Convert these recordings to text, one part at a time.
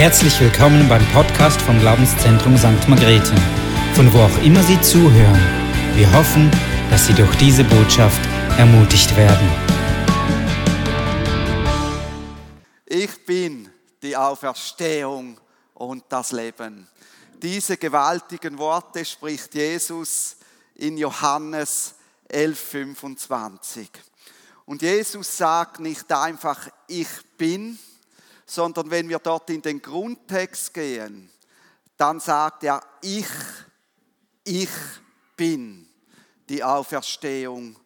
Herzlich willkommen beim Podcast vom Glaubenszentrum St. Margrethe, von wo auch immer Sie zuhören. Wir hoffen, dass Sie durch diese Botschaft ermutigt werden. Ich bin die Auferstehung und das Leben. Diese gewaltigen Worte spricht Jesus in Johannes 11:25. Und Jesus sagt nicht einfach, ich bin, sondern wenn wir dort in den Grundtext gehen, dann sagt er, ich, ich bin die Auferstehung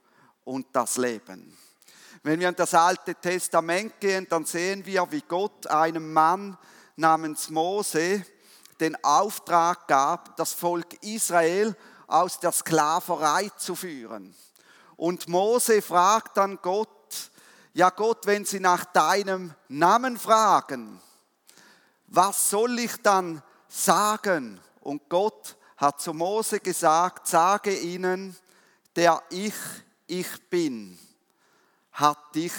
und das Leben. Wenn wir in das Alte Testament gehen, dann sehen wir, wie Gott einem Mann namens Mose den Auftrag gab, das Volk Israel aus der Sklaverei zu führen. Und Mose fragt dann Gott, ja Gott, wenn sie nach deinem Namen fragen, was soll ich dann sagen? Und Gott hat zu Mose gesagt, sage ihnen, der ich, ich bin, hat dich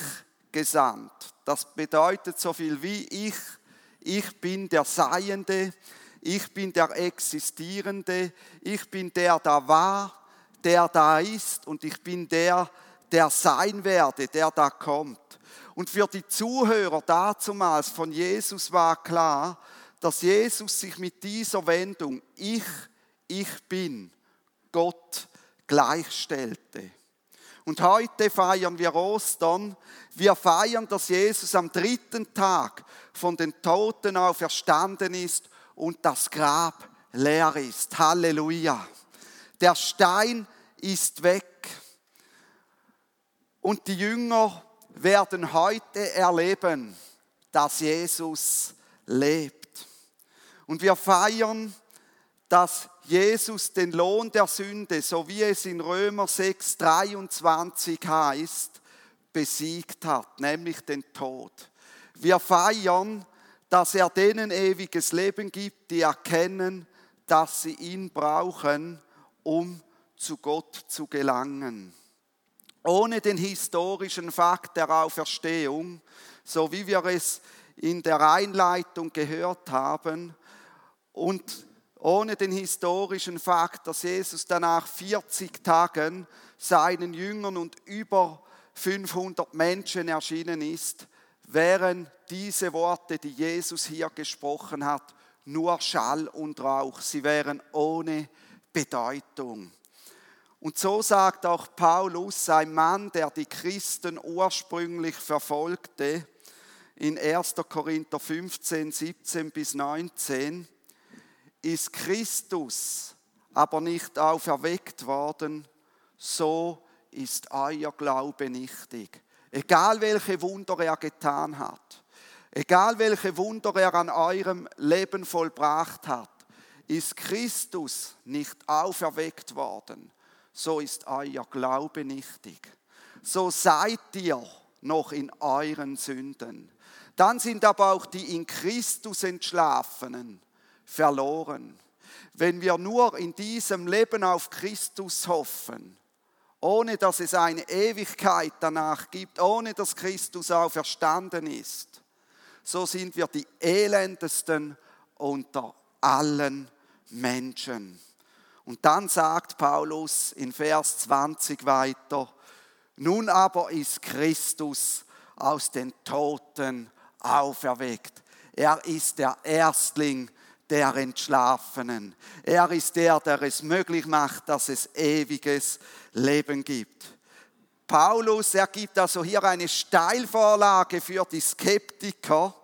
gesandt. Das bedeutet so viel wie ich, ich bin der Seiende, ich bin der Existierende, ich bin der da war, der da ist und ich bin der, der sein werde, der da kommt. Und für die Zuhörer dazumals von Jesus war klar, dass Jesus sich mit dieser Wendung, ich, ich bin, Gott gleichstellte. Und heute feiern wir Ostern. Wir feiern, dass Jesus am dritten Tag von den Toten auferstanden ist und das Grab leer ist. Halleluja. Der Stein ist weg. Und die Jünger werden heute erleben, dass Jesus lebt. Und wir feiern, dass Jesus den Lohn der Sünde, so wie es in Römer 6, 23 heißt, besiegt hat, nämlich den Tod. Wir feiern, dass er denen ewiges Leben gibt, die erkennen, dass sie ihn brauchen, um zu Gott zu gelangen ohne den historischen Fakt der Auferstehung, so wie wir es in der Einleitung gehört haben, und ohne den historischen Fakt, dass Jesus danach 40 Tagen seinen Jüngern und über 500 Menschen erschienen ist, wären diese Worte, die Jesus hier gesprochen hat, nur Schall und Rauch. Sie wären ohne Bedeutung. Und so sagt auch Paulus, ein Mann, der die Christen ursprünglich verfolgte, in 1. Korinther 15, 17 bis 19, ist Christus aber nicht auferweckt worden, so ist euer Glaube nichtig. Egal welche Wunder er getan hat, egal welche Wunder er an eurem Leben vollbracht hat, ist Christus nicht auferweckt worden, so ist euer Glaube nichtig. So seid ihr noch in euren Sünden. Dann sind aber auch die in Christus entschlafenen verloren. Wenn wir nur in diesem Leben auf Christus hoffen, ohne dass es eine Ewigkeit danach gibt, ohne dass Christus auferstanden ist, so sind wir die elendesten unter allen Menschen. Und dann sagt Paulus in Vers 20 weiter, nun aber ist Christus aus den Toten auferweckt. Er ist der Erstling der Entschlafenen. Er ist der, der es möglich macht, dass es ewiges Leben gibt. Paulus, er gibt also hier eine Steilvorlage für die Skeptiker.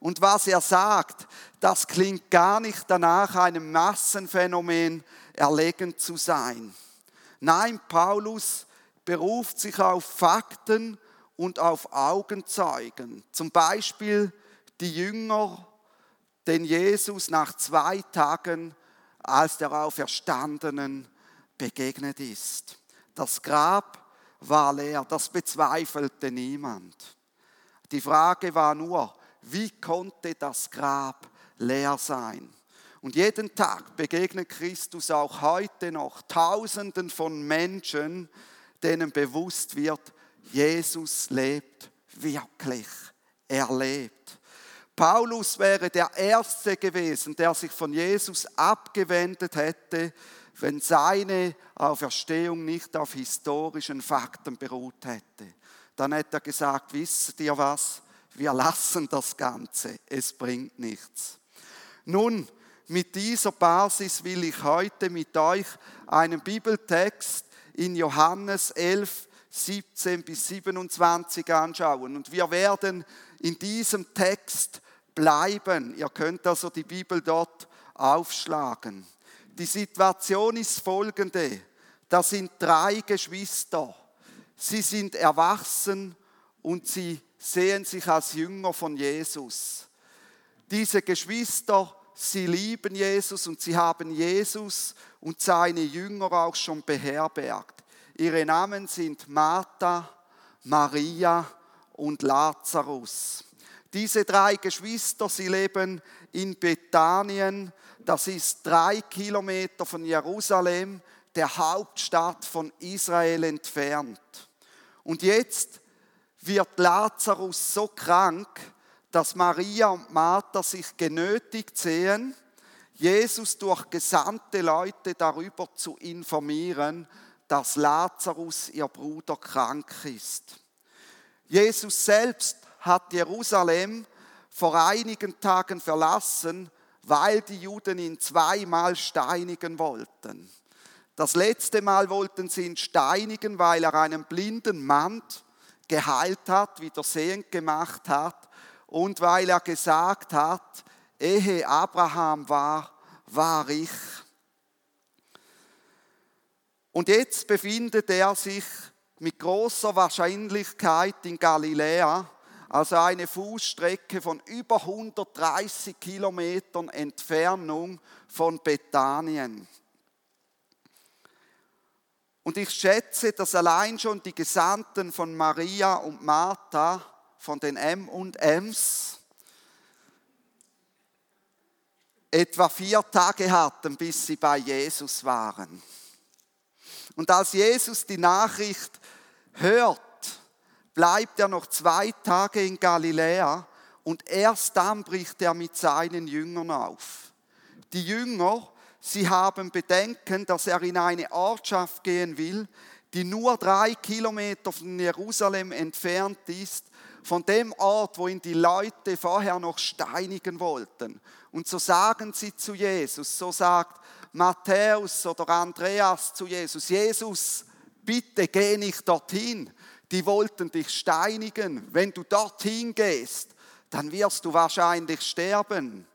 Und was er sagt, das klingt gar nicht danach einem Massenphänomen, erlegen zu sein. Nein, Paulus beruft sich auf Fakten und auf Augenzeugen. Zum Beispiel die Jünger, den Jesus nach zwei Tagen als der Auferstandenen begegnet ist. Das Grab war leer, das bezweifelte niemand. Die Frage war nur, wie konnte das Grab leer sein? Und jeden Tag begegnet Christus auch heute noch Tausenden von Menschen, denen bewusst wird, Jesus lebt wirklich. Er lebt. Paulus wäre der Erste gewesen, der sich von Jesus abgewendet hätte, wenn seine Auferstehung nicht auf historischen Fakten beruht hätte. Dann hätte er gesagt, wisst ihr was? Wir lassen das Ganze, es bringt nichts. Nun, mit dieser Basis will ich heute mit euch einen Bibeltext in Johannes 11, 17 bis 27 anschauen. Und wir werden in diesem Text bleiben. Ihr könnt also die Bibel dort aufschlagen. Die Situation ist folgende. Da sind drei Geschwister. Sie sind erwachsen und sie sehen sich als Jünger von Jesus. Diese Geschwister, sie lieben Jesus und sie haben Jesus und seine Jünger auch schon beherbergt. Ihre Namen sind Martha, Maria und Lazarus. Diese drei Geschwister, sie leben in Bethanien, das ist drei Kilometer von Jerusalem, der Hauptstadt von Israel entfernt. Und jetzt wird Lazarus so krank, dass Maria und Martha sich genötigt sehen, Jesus durch gesandte Leute darüber zu informieren, dass Lazarus, ihr Bruder, krank ist. Jesus selbst hat Jerusalem vor einigen Tagen verlassen, weil die Juden ihn zweimal steinigen wollten. Das letzte Mal wollten sie ihn steinigen, weil er einen blinden Mann geheilt hat, wieder sehend gemacht hat und weil er gesagt hat, ehe Abraham war, war ich. Und jetzt befindet er sich mit großer Wahrscheinlichkeit in Galiläa also eine Fußstrecke von über 130 Kilometern Entfernung von Bethanien. Und ich schätze, dass allein schon die Gesandten von Maria und Martha, von den M und Ms, etwa vier Tage hatten, bis sie bei Jesus waren. Und als Jesus die Nachricht hört, bleibt er noch zwei Tage in Galiläa und erst dann bricht er mit seinen Jüngern auf. Die Jünger, sie haben Bedenken, dass er in eine Ortschaft gehen will, die nur drei Kilometer von Jerusalem entfernt ist, von dem Ort, wo ihn die Leute vorher noch steinigen wollten. Und so sagen sie zu Jesus, so sagt Matthäus oder Andreas zu Jesus, Jesus, bitte geh nicht dorthin, die wollten dich steinigen. Wenn du dorthin gehst, dann wirst du wahrscheinlich sterben.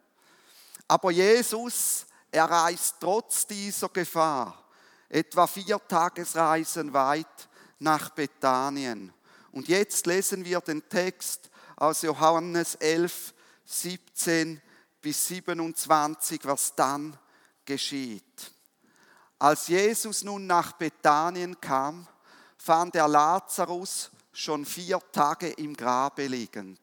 Aber Jesus, er reist trotz dieser Gefahr etwa vier Tagesreisen weit nach Bethanien. Und jetzt lesen wir den Text aus Johannes 11, 17 bis 27, was dann geschieht. Als Jesus nun nach Bethanien kam, fand er Lazarus schon vier Tage im Grabe liegend.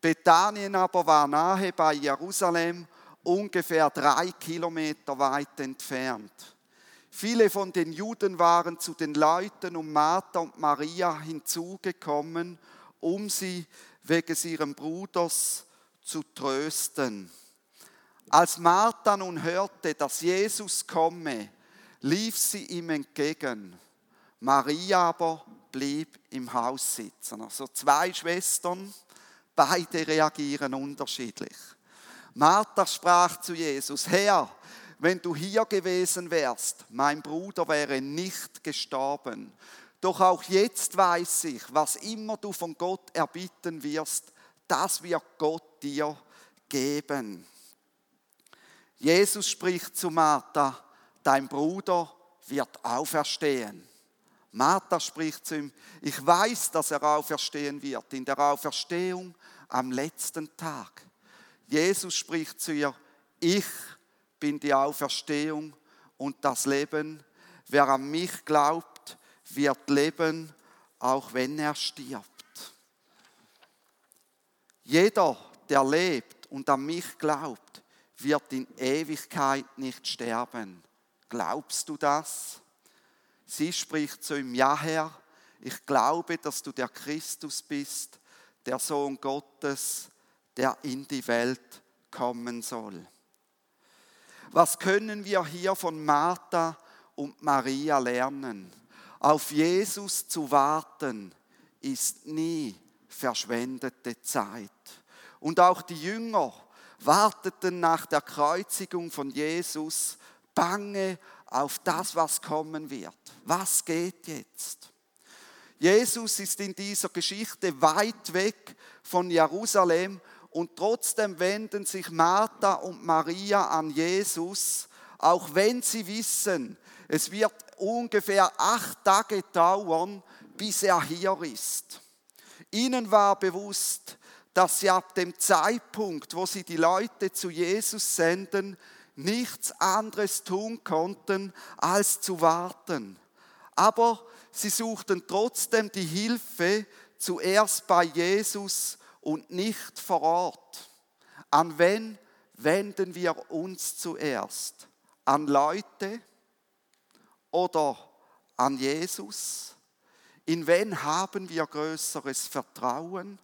Bethanien aber war nahe bei Jerusalem, ungefähr drei Kilometer weit entfernt. Viele von den Juden waren zu den Leuten um Martha und Maria hinzugekommen, um sie wegen ihrem Bruders zu trösten. Als Martha nun hörte, dass Jesus komme, lief sie ihm entgegen. Maria aber blieb im Haus sitzen. Also zwei Schwestern, beide reagieren unterschiedlich. Martha sprach zu Jesus, Herr, wenn du hier gewesen wärst, mein Bruder wäre nicht gestorben. Doch auch jetzt weiß ich, was immer du von Gott erbitten wirst, das wird Gott dir geben. Jesus spricht zu Martha, dein Bruder wird auferstehen. Martha spricht zu ihm, ich weiß, dass er auferstehen wird, in der Auferstehung am letzten Tag. Jesus spricht zu ihr, ich bin die Auferstehung und das Leben. Wer an mich glaubt, wird leben, auch wenn er stirbt. Jeder, der lebt und an mich glaubt, wird in Ewigkeit nicht sterben. Glaubst du das? Sie spricht zu ihm, ja Herr, ich glaube, dass du der Christus bist, der Sohn Gottes, der in die Welt kommen soll. Was können wir hier von Martha und Maria lernen? Auf Jesus zu warten ist nie verschwendete Zeit. Und auch die Jünger warteten nach der Kreuzigung von Jesus bange auf das, was kommen wird. Was geht jetzt? Jesus ist in dieser Geschichte weit weg von Jerusalem und trotzdem wenden sich Martha und Maria an Jesus, auch wenn sie wissen, es wird ungefähr acht Tage dauern, bis er hier ist. Ihnen war bewusst, dass sie ab dem Zeitpunkt, wo sie die Leute zu Jesus senden, nichts anderes tun konnten, als zu warten. Aber sie suchten trotzdem die Hilfe zuerst bei Jesus und nicht vor Ort. An wen wenden wir uns zuerst? An Leute oder an Jesus? In wen haben wir größeres Vertrauen?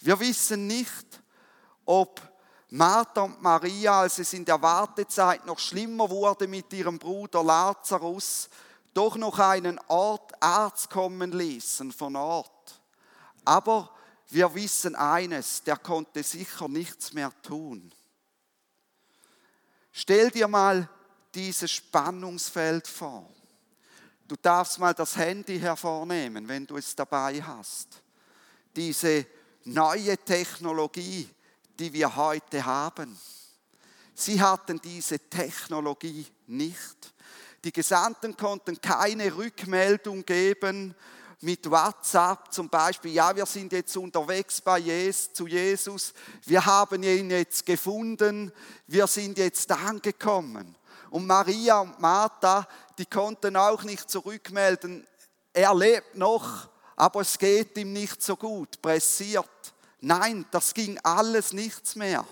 Wir wissen nicht, ob Martha und Maria, als es in der Wartezeit noch schlimmer wurde mit ihrem Bruder Lazarus, doch noch einen Ort Arzt kommen ließen von Ort. Aber wir wissen eines, der konnte sicher nichts mehr tun. Stell dir mal dieses Spannungsfeld vor. Du darfst mal das Handy hervornehmen, wenn du es dabei hast. Diese neue Technologie, die wir heute haben. Sie hatten diese Technologie nicht. Die Gesandten konnten keine Rückmeldung geben mit WhatsApp zum Beispiel, ja, wir sind jetzt unterwegs bei Jesus, zu Jesus, wir haben ihn jetzt gefunden, wir sind jetzt angekommen. Und Maria und Martha, die konnten auch nicht zurückmelden, er lebt noch, aber es geht ihm nicht so gut, pressiert. Nein, das ging alles nichts mehr.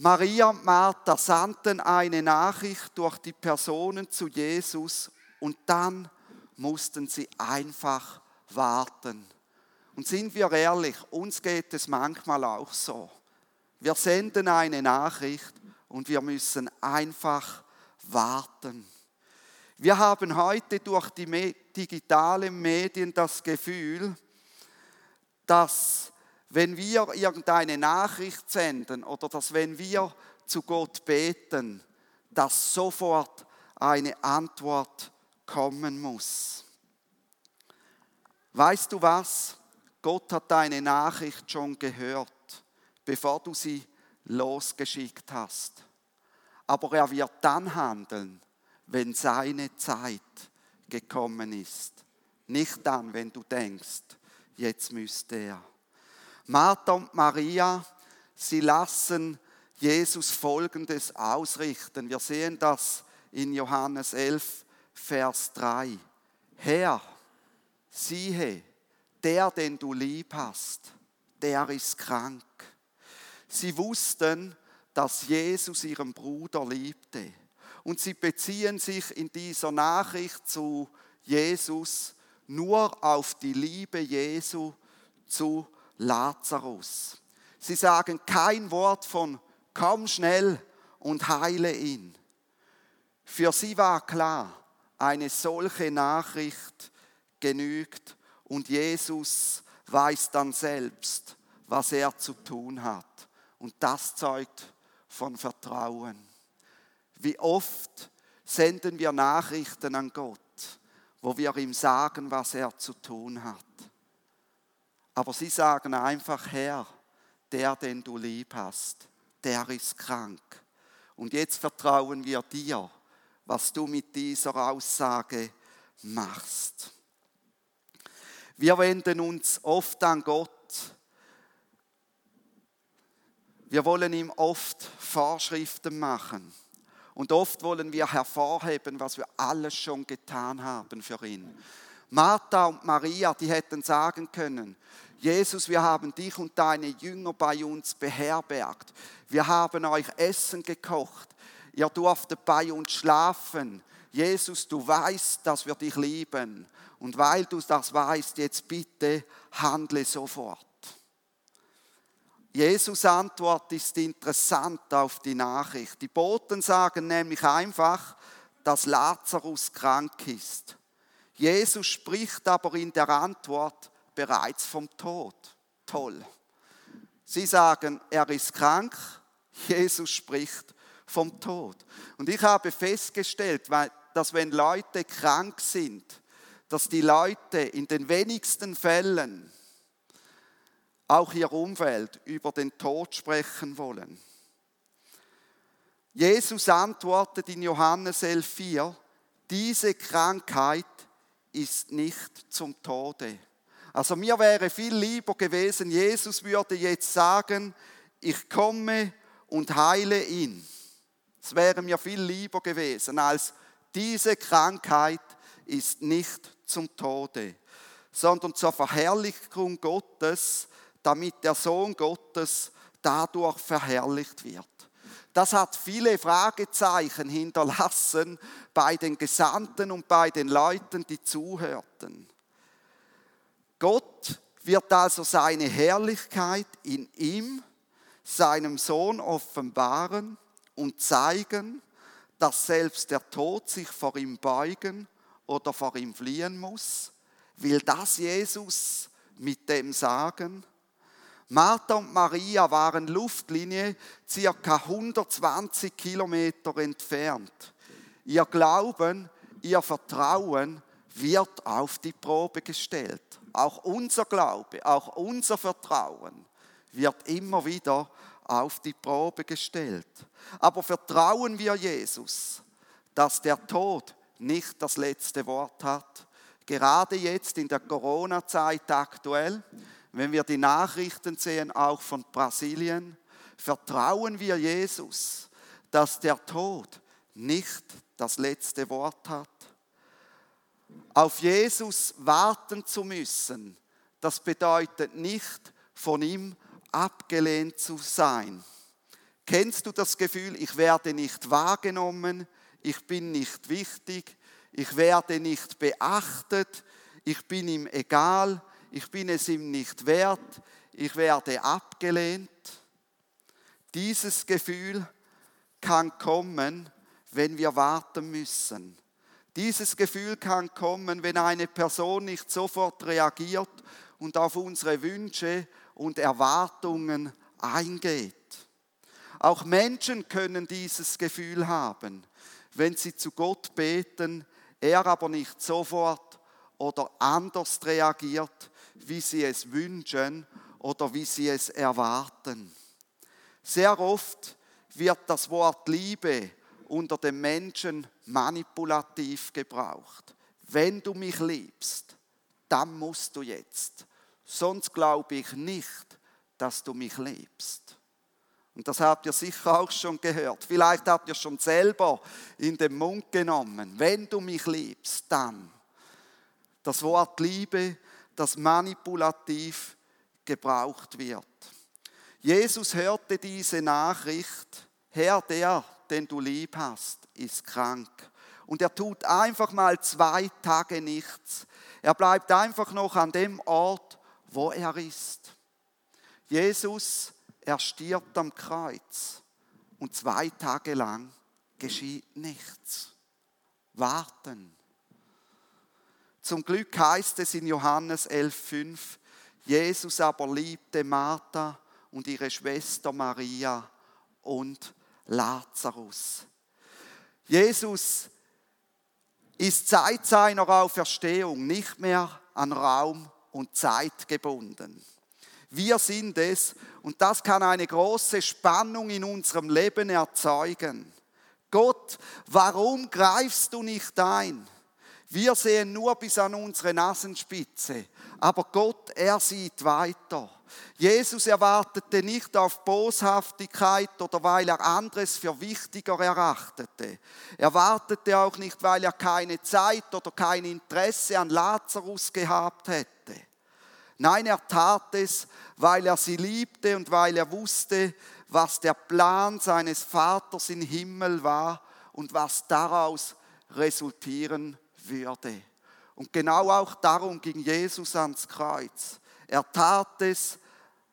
Maria und Martha sandten eine Nachricht durch die Personen zu Jesus und dann mussten sie einfach warten. Und sind wir ehrlich, uns geht es manchmal auch so. Wir senden eine Nachricht und wir müssen einfach warten. Wir haben heute durch die digitalen Medien das Gefühl, dass wenn wir irgendeine Nachricht senden oder dass wenn wir zu Gott beten, dass sofort eine Antwort kommen muss. Weißt du was? Gott hat deine Nachricht schon gehört, bevor du sie losgeschickt hast. Aber er wird dann handeln, wenn seine Zeit gekommen ist. Nicht dann, wenn du denkst, jetzt müsste er. Martha und Maria, sie lassen Jesus Folgendes ausrichten. Wir sehen das in Johannes 11, Vers 3. Herr, siehe, der, den du lieb hast, der ist krank. Sie wussten, dass Jesus ihren Bruder liebte und sie beziehen sich in dieser Nachricht zu Jesus nur auf die Liebe Jesu zu Lazarus. Sie sagen kein Wort von komm schnell und heile ihn. Für sie war klar, eine solche Nachricht genügt und Jesus weiß dann selbst, was er zu tun hat. Und das zeugt von Vertrauen. Wie oft senden wir Nachrichten an Gott, wo wir ihm sagen, was er zu tun hat. Aber sie sagen einfach, Herr, der, den du lieb hast, der ist krank. Und jetzt vertrauen wir dir, was du mit dieser Aussage machst. Wir wenden uns oft an Gott. Wir wollen ihm oft Vorschriften machen. Und oft wollen wir hervorheben, was wir alles schon getan haben für ihn. Martha und Maria, die hätten sagen können, Jesus, wir haben dich und deine Jünger bei uns beherbergt. Wir haben euch Essen gekocht. Ihr durftet bei uns schlafen. Jesus, du weißt, dass wir dich lieben. Und weil du das weißt, jetzt bitte handle sofort. Jesus Antwort ist interessant auf die Nachricht. Die Boten sagen nämlich einfach, dass Lazarus krank ist. Jesus spricht aber in der Antwort bereits vom Tod. Toll. Sie sagen, er ist krank, Jesus spricht vom Tod. Und ich habe festgestellt, dass wenn Leute krank sind, dass die Leute in den wenigsten Fällen auch ihr Umfeld über den Tod sprechen wollen. Jesus antwortet in Johannes 11,4, diese Krankheit ist nicht zum Tode. Also mir wäre viel lieber gewesen, Jesus würde jetzt sagen, ich komme und heile ihn. Es wäre mir viel lieber gewesen, als diese Krankheit ist nicht zum Tode, sondern zur Verherrlichung Gottes, damit der Sohn Gottes dadurch verherrlicht wird. Das hat viele Fragezeichen hinterlassen bei den Gesandten und bei den Leuten, die zuhörten. Gott wird also seine Herrlichkeit in ihm, seinem Sohn offenbaren und zeigen, dass selbst der Tod sich vor ihm beugen oder vor ihm fliehen muss? Will das Jesus mit dem sagen? Martha und Maria waren Luftlinie circa 120 Kilometer entfernt. Ihr Glauben, ihr Vertrauen wird auf die Probe gestellt. Auch unser Glaube, auch unser Vertrauen wird immer wieder auf die Probe gestellt. Aber vertrauen wir Jesus, dass der Tod nicht das letzte Wort hat? Gerade jetzt in der Corona-Zeit aktuell, wenn wir die Nachrichten sehen, auch von Brasilien, vertrauen wir Jesus, dass der Tod nicht das letzte Wort hat. Auf Jesus warten zu müssen, das bedeutet nicht von ihm abgelehnt zu sein. Kennst du das Gefühl, ich werde nicht wahrgenommen, ich bin nicht wichtig, ich werde nicht beachtet, ich bin ihm egal, ich bin es ihm nicht wert, ich werde abgelehnt? Dieses Gefühl kann kommen, wenn wir warten müssen. Dieses Gefühl kann kommen, wenn eine Person nicht sofort reagiert und auf unsere Wünsche und Erwartungen eingeht. Auch Menschen können dieses Gefühl haben, wenn sie zu Gott beten, er aber nicht sofort oder anders reagiert, wie sie es wünschen oder wie sie es erwarten. Sehr oft wird das Wort Liebe unter den Menschen manipulativ gebraucht. Wenn du mich liebst, dann musst du jetzt sonst glaube ich nicht, dass du mich liebst. Und das habt ihr sicher auch schon gehört. Vielleicht habt ihr schon selber in den Mund genommen. Wenn du mich liebst, dann. Das Wort Liebe, das manipulativ gebraucht wird. Jesus hörte diese Nachricht, Herr, der, den du lieb hast, ist krank. Und er tut einfach mal zwei Tage nichts. Er bleibt einfach noch an dem Ort, wo er ist. Jesus, er stirbt am Kreuz und zwei Tage lang geschieht nichts. Warten. Zum Glück heißt es in Johannes 11,5, Jesus aber liebte Martha und ihre Schwester Maria und Lazarus. Jesus ist seit seiner Auferstehung nicht mehr an Raum und Zeit gebunden. Wir sind es und das kann eine große Spannung in unserem Leben erzeugen. Gott, warum greifst du nicht ein? Wir sehen nur bis an unsere Nasenspitze, aber Gott, er sieht weiter. Jesus erwartete nicht auf Boshaftigkeit oder weil er anderes für wichtiger erachtete. Er wartete auch nicht, weil er keine Zeit oder kein Interesse an Lazarus gehabt hätte. Nein, er tat es, weil er sie liebte und weil er wusste, was der Plan seines Vaters im Himmel war und was daraus resultieren würde. Und genau auch darum ging Jesus ans Kreuz. Er tat es,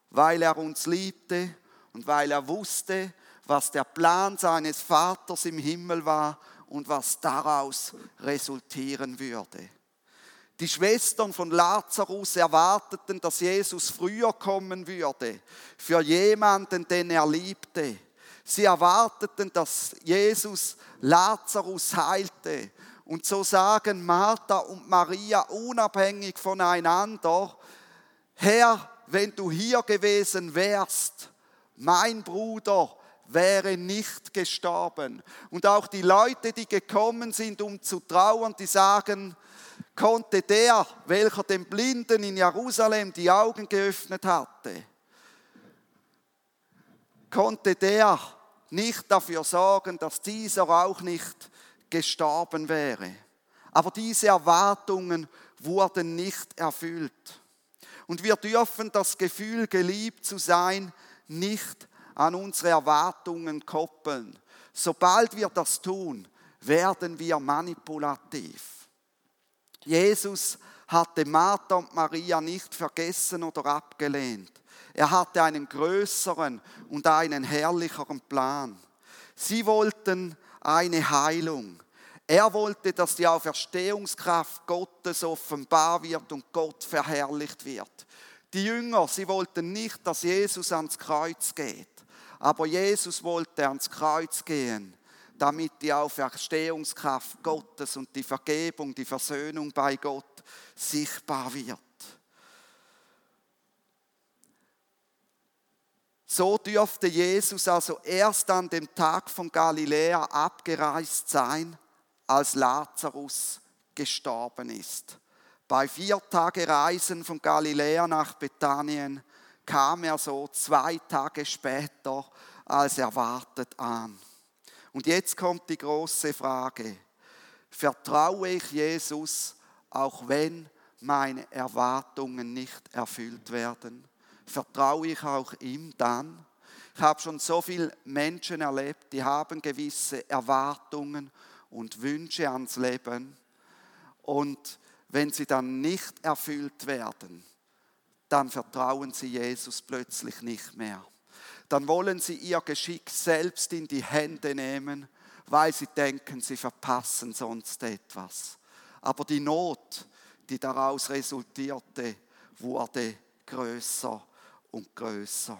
weil er uns liebte und weil er wusste, was der Plan seines Vaters im Himmel war und was daraus resultieren würde. Die Schwestern von Lazarus erwarteten, dass Jesus früher kommen würde, für jemanden, den er liebte. Sie erwarteten, dass Jesus Lazarus heilte. Und so sagen Martha und Maria unabhängig voneinander, Herr, wenn du hier gewesen wärst, mein Bruder wäre nicht gestorben. Und auch die Leute, die gekommen sind, um zu trauern, die sagen, konnte der, welcher dem Blinden in Jerusalem die Augen geöffnet hatte, konnte der nicht dafür sorgen, dass dieser auch nicht gestorben wäre. Aber diese Erwartungen wurden nicht erfüllt. Und wir dürfen das Gefühl, geliebt zu sein, nicht an unsere Erwartungen koppeln. Sobald wir das tun, werden wir manipulativ. Jesus hatte Martha und Maria nicht vergessen oder abgelehnt. Er hatte einen größeren und einen herrlicheren Plan. Sie wollten eine Heilung. Er wollte, dass die Auferstehungskraft Gottes offenbar wird und Gott verherrlicht wird. Die Jünger, sie wollten nicht, dass Jesus ans Kreuz geht. Aber Jesus wollte ans Kreuz gehen, damit die Auferstehungskraft Gottes und die Vergebung, die Versöhnung bei Gott sichtbar wird. So dürfte Jesus also erst an dem Tag von Galiläa abgereist sein, als Lazarus gestorben ist. Bei vier Tage Reisen von Galiläa nach Bethanien kam er so zwei Tage später als erwartet an. Und jetzt kommt die große Frage. Vertraue ich Jesus, auch wenn meine Erwartungen nicht erfüllt werden? Vertraue ich auch ihm dann? Ich habe schon so viele Menschen erlebt, die haben gewisse Erwartungen und Wünsche ans Leben. Und wenn sie dann nicht erfüllt werden, dann vertrauen sie Jesus plötzlich nicht mehr. Dann wollen sie ihr Geschick selbst in die Hände nehmen, weil sie denken, sie verpassen sonst etwas. Aber die Not, die daraus resultierte, wurde größer und größer.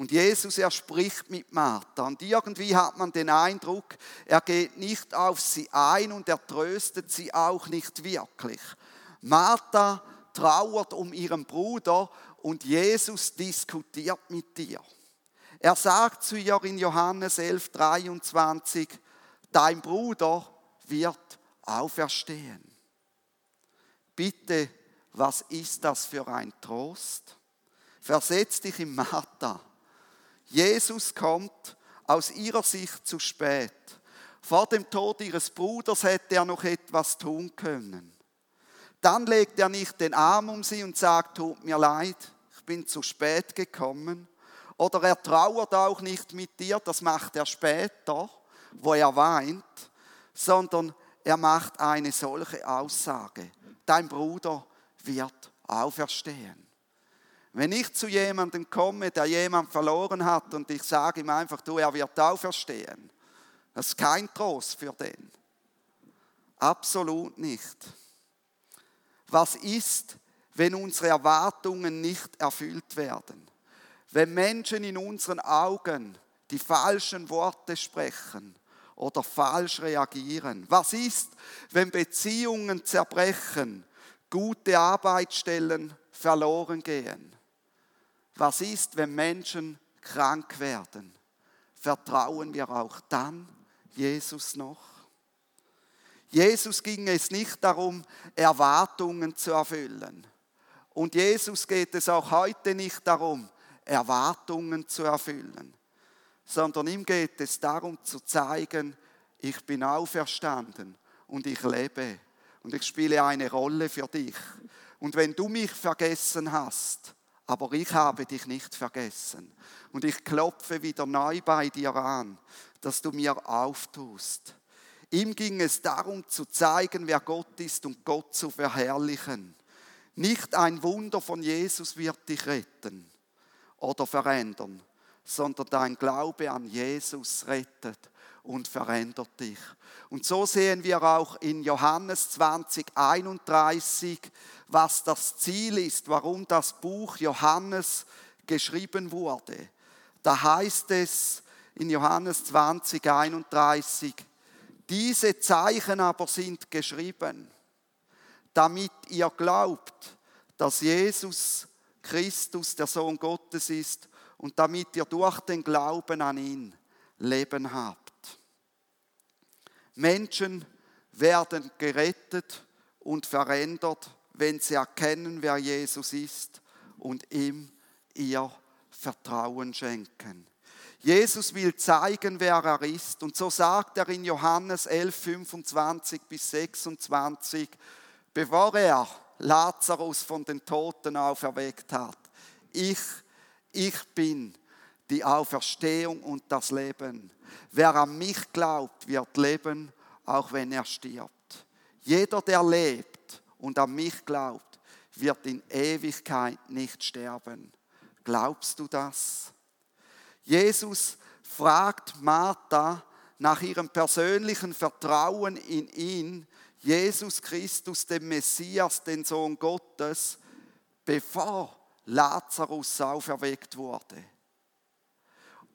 Und Jesus, er spricht mit Martha. Und irgendwie hat man den Eindruck, er geht nicht auf sie ein und er tröstet sie auch nicht wirklich. Martha trauert um ihren Bruder und Jesus diskutiert mit ihr. Er sagt zu ihr in Johannes 11, 23, dein Bruder wird auferstehen. Bitte, was ist das für ein Trost? Versetz dich in Martha. Jesus kommt aus ihrer Sicht zu spät. Vor dem Tod ihres Bruders hätte er noch etwas tun können. Dann legt er nicht den Arm um sie und sagt, tut mir leid, ich bin zu spät gekommen. Oder er trauert auch nicht mit dir, das macht er später, wo er weint, sondern er macht eine solche Aussage. Dein Bruder wird auferstehen. Wenn ich zu jemandem komme, der jemand verloren hat und ich sage ihm einfach, du, er wird auferstehen, das ist kein Trost für den. Absolut nicht. Was ist, wenn unsere Erwartungen nicht erfüllt werden? Wenn Menschen in unseren Augen die falschen Worte sprechen oder falsch reagieren? Was ist, wenn Beziehungen zerbrechen, gute Arbeitsstellen verloren gehen? Was ist, wenn Menschen krank werden? Vertrauen wir auch dann Jesus noch? Jesus ging es nicht darum, Erwartungen zu erfüllen. Und Jesus geht es auch heute nicht darum, Erwartungen zu erfüllen, sondern ihm geht es darum zu zeigen, ich bin auferstanden und ich lebe und ich spiele eine Rolle für dich. Und wenn du mich vergessen hast, aber ich habe dich nicht vergessen. Und ich klopfe wieder neu bei dir an, dass du mir auftust. Ihm ging es darum zu zeigen, wer Gott ist und Gott zu verherrlichen. Nicht ein Wunder von Jesus wird dich retten oder verändern, sondern dein Glaube an Jesus rettet und verändert dich. Und so sehen wir auch in Johannes 20, 31, was das Ziel ist, warum das Buch Johannes geschrieben wurde. Da heißt es in Johannes 20, 31, diese Zeichen aber sind geschrieben, damit ihr glaubt, dass Jesus Christus der Sohn Gottes ist und damit ihr durch den Glauben an ihn Leben habt. Menschen werden gerettet und verändert, wenn sie erkennen, wer Jesus ist und ihm ihr Vertrauen schenken. Jesus will zeigen, wer er ist. Und so sagt er in Johannes 11, 25 bis 26, bevor er Lazarus von den Toten auferweckt hat. Ich, ich bin die Auferstehung und das Leben. Wer an mich glaubt, wird leben, auch wenn er stirbt. Jeder, der lebt und an mich glaubt, wird in Ewigkeit nicht sterben. Glaubst du das? Jesus fragt Martha nach ihrem persönlichen Vertrauen in ihn, Jesus Christus, den Messias, den Sohn Gottes, bevor Lazarus auferweckt wurde.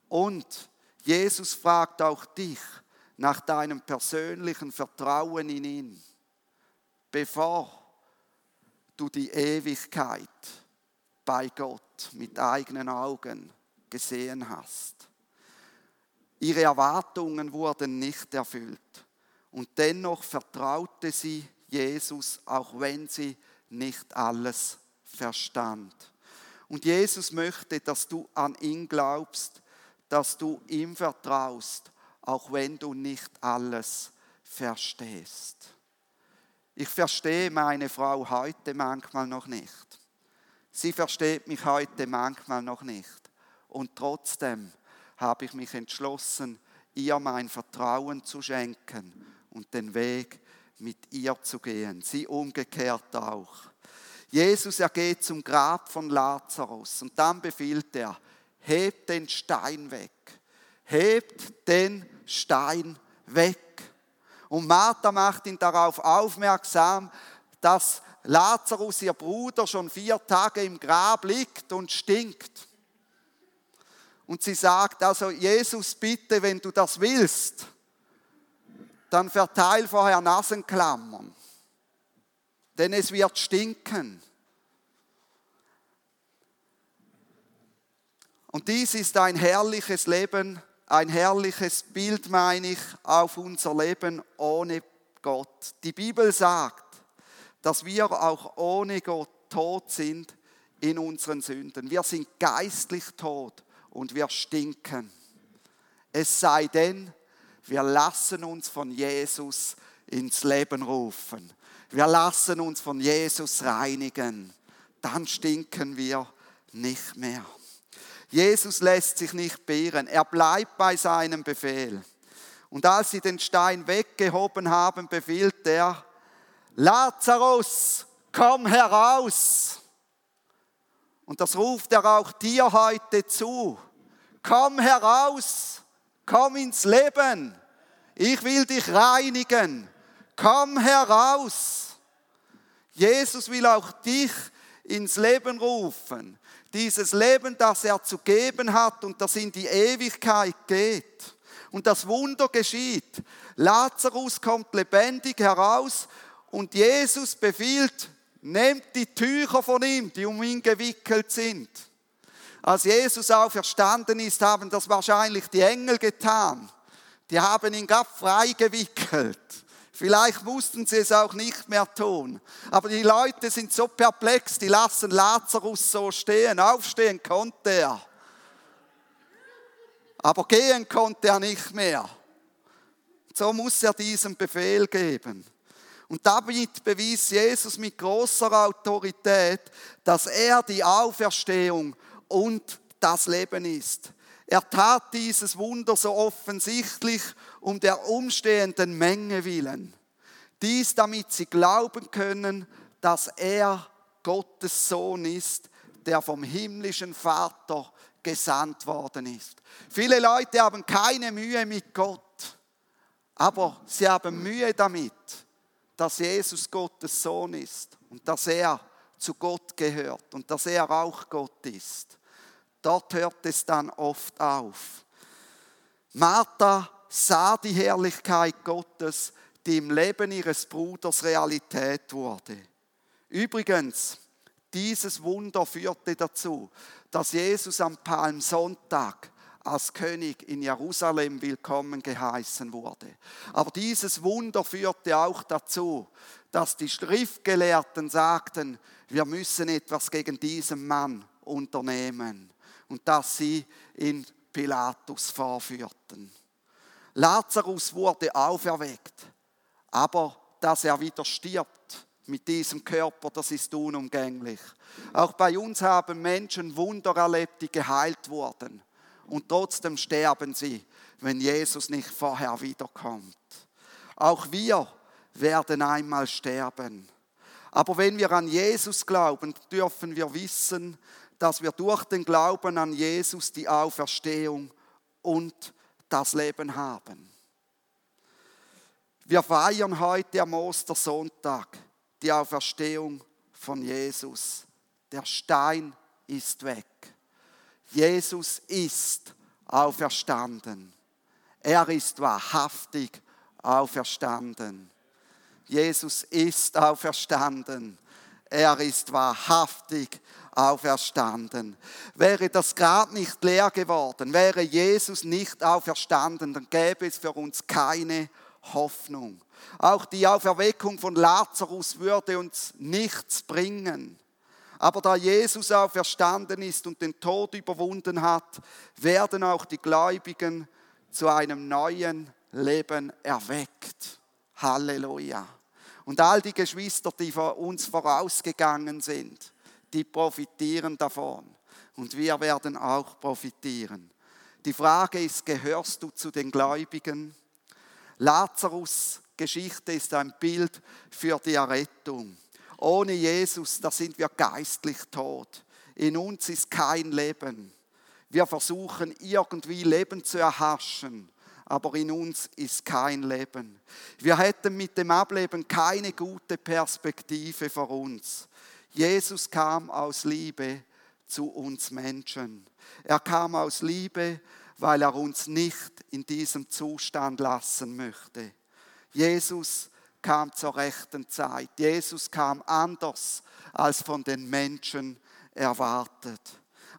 Und Jesus fragt auch dich nach deinem persönlichen Vertrauen in ihn, bevor du die Ewigkeit bei Gott mit eigenen Augen gesehen hast. Ihre Erwartungen wurden nicht erfüllt und dennoch vertraute sie Jesus, auch wenn sie nicht alles verstand. Und Jesus möchte, dass du an ihn glaubst, dass du ihm vertraust, auch wenn du nicht alles verstehst. Ich verstehe meine Frau heute manchmal noch nicht. Sie versteht mich heute manchmal noch nicht. Und trotzdem habe ich mich entschlossen, ihr mein Vertrauen zu schenken und den Weg mit ihr zu gehen. Sie umgekehrt auch. Jesus, er geht zum Grab von Lazarus und dann befiehlt er, hebt den Stein weg. Hebt den Stein weg. Und Martha macht ihn darauf aufmerksam, dass Lazarus, ihr Bruder, schon vier Tage im Grab liegt und stinkt. Und sie sagt also, Jesus, bitte, wenn du das willst, dann verteil vorher Nasenklammern, denn es wird stinken. Und dies ist ein herrliches Leben, ein herrliches Bild, meine ich, auf unser Leben ohne Gott. Die Bibel sagt, dass wir auch ohne Gott tot sind in unseren Sünden. Wir sind geistlich tot und wir stinken. Es sei denn, wir lassen uns von Jesus ins Leben rufen. Wir lassen uns von Jesus reinigen. Dann stinken wir nicht mehr. Jesus lässt sich nicht beirren. Er bleibt bei seinem Befehl. Und als sie den Stein weggehoben haben, befiehlt er, Lazarus, komm heraus. Und das ruft er auch dir heute zu. Komm heraus, komm ins Leben. Ich will dich reinigen. Komm heraus. Jesus will auch dich ins Leben rufen. Dieses Leben, das er zu geben hat und das in die Ewigkeit geht. Und das Wunder geschieht. Lazarus kommt lebendig heraus und Jesus befiehlt, nehmt die Tücher von ihm, die um ihn gewickelt sind. Als Jesus auferstanden ist, haben das wahrscheinlich die Engel getan. Die haben ihn gar frei gewickelt. Vielleicht mussten sie es auch nicht mehr tun. Aber die Leute sind so perplex, die lassen Lazarus so stehen. Aufstehen konnte er. Aber gehen konnte er nicht mehr. So muss er diesen Befehl geben. Und damit bewies Jesus mit großer Autorität, dass er die Auferstehung und das Leben ist. Er tat dieses Wunder so offensichtlich um der umstehenden Menge willen. Dies, damit sie glauben können, dass er Gottes Sohn ist, der vom himmlischen Vater gesandt worden ist. Viele Leute haben keine Mühe mit Gott, aber sie haben Mühe damit, dass Jesus Gottes Sohn ist und dass er zu Gott gehört und dass er auch Gott ist. Dort hört es dann oft auf. Martha sah die Herrlichkeit Gottes, die im Leben ihres Bruders Realität wurde. Übrigens, dieses Wunder führte dazu, dass Jesus am Palmsonntag als König in Jerusalem willkommen geheißen wurde. Aber dieses Wunder führte auch dazu, dass die Schriftgelehrten sagten, wir müssen etwas gegen diesen Mann unternehmen und dass sie ihn Pilatus vorführten. Lazarus wurde auferweckt, aber dass er wieder stirbt mit diesem Körper, das ist unumgänglich. Auch bei uns haben Menschen Wunder erlebt, die geheilt wurden und trotzdem sterben sie, wenn Jesus nicht vorher wiederkommt. Auch wir werden einmal sterben. Aber wenn wir an Jesus glauben, dürfen wir wissen, dass wir durch den Glauben an Jesus die Auferstehung und das Leben haben. Wir feiern heute am Ostersonntag die Auferstehung von Jesus. Der Stein ist weg. Jesus ist auferstanden. Er ist wahrhaftig auferstanden. Jesus ist auferstanden. Er ist wahrhaftig auferstanden. Wäre das Grab nicht leer geworden, wäre Jesus nicht auferstanden, dann gäbe es für uns keine Hoffnung. Auch die Auferweckung von Lazarus würde uns nichts bringen. Aber da Jesus auferstanden ist und den Tod überwunden hat, werden auch die Gläubigen zu einem neuen Leben erweckt. Halleluja. Und all die Geschwister, die vor uns vorausgegangen sind, die profitieren davon. Und wir werden auch profitieren. Die Frage ist, gehörst du zu den Gläubigen? Lazarus Geschichte ist ein Bild für die Errettung. Ohne Jesus, da sind wir geistlich tot. In uns ist kein Leben. Wir versuchen irgendwie Leben zu erhaschen, aber in uns ist kein Leben. Wir hätten mit dem Ableben keine gute Perspektive für uns. Jesus kam aus Liebe zu uns Menschen. Er kam aus Liebe, weil er uns nicht in diesem Zustand lassen möchte. Jesus kam zur rechten Zeit. Jesus kam anders als von den Menschen erwartet.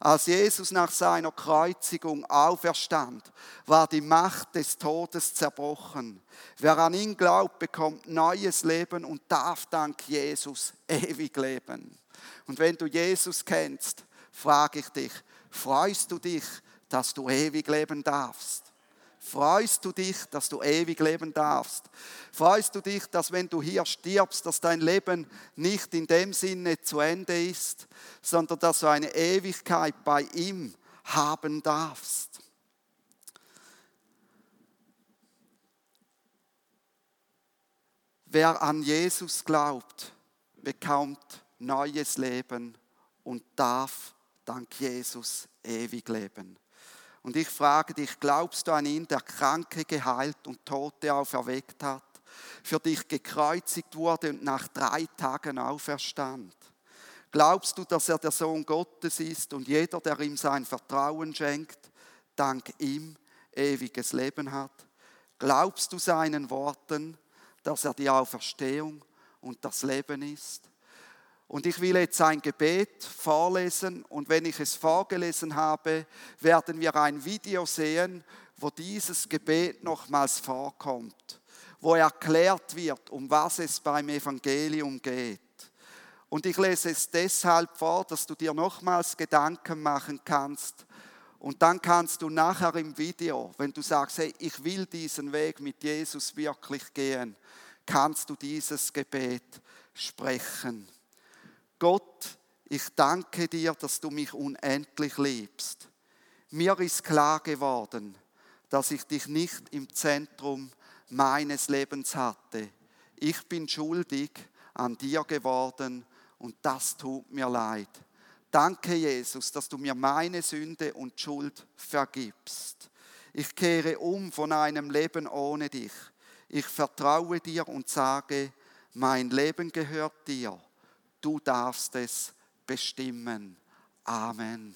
Als Jesus nach seiner Kreuzigung auferstand, war die Macht des Todes zerbrochen. Wer an ihn glaubt, bekommt neues Leben und darf dank Jesus ewig leben. Und wenn du Jesus kennst, frage ich dich, freust du dich, dass du ewig leben darfst? Freust du dich, dass du ewig leben darfst? Freust du dich, dass wenn du hier stirbst, dass dein Leben nicht in dem Sinne zu Ende ist, sondern dass du eine Ewigkeit bei ihm haben darfst? Wer an Jesus glaubt, bekommt neues Leben und darf dank Jesus ewig leben. Und ich frage dich, glaubst du an ihn, der Kranke geheilt und Tote auferweckt hat, für dich gekreuzigt wurde und nach drei Tagen auferstand? Glaubst du, dass er der Sohn Gottes ist und jeder, der ihm sein Vertrauen schenkt, dank ihm ewiges Leben hat? Glaubst du seinen Worten, dass er die Auferstehung und das Leben ist? Und ich will jetzt ein Gebet vorlesen und wenn ich es vorgelesen habe, werden wir ein Video sehen, wo dieses Gebet nochmals vorkommt, wo erklärt wird, um was es beim Evangelium geht. Und ich lese es deshalb vor, dass du dir nochmals Gedanken machen kannst. Und dann kannst du nachher im Video, wenn du sagst, hey, ich will diesen Weg mit Jesus wirklich gehen, kannst du dieses Gebet sprechen. Gott, ich danke dir, dass du mich unendlich liebst. Mir ist klar geworden, dass ich dich nicht im Zentrum meines Lebens hatte. Ich bin schuldig an dir geworden und das tut mir leid. Danke, Jesus, dass du mir meine Sünde und Schuld vergibst. Ich kehre um von einem Leben ohne dich. Ich vertraue dir und sage, mein Leben gehört dir. Du darfst es bestimmen. Amen.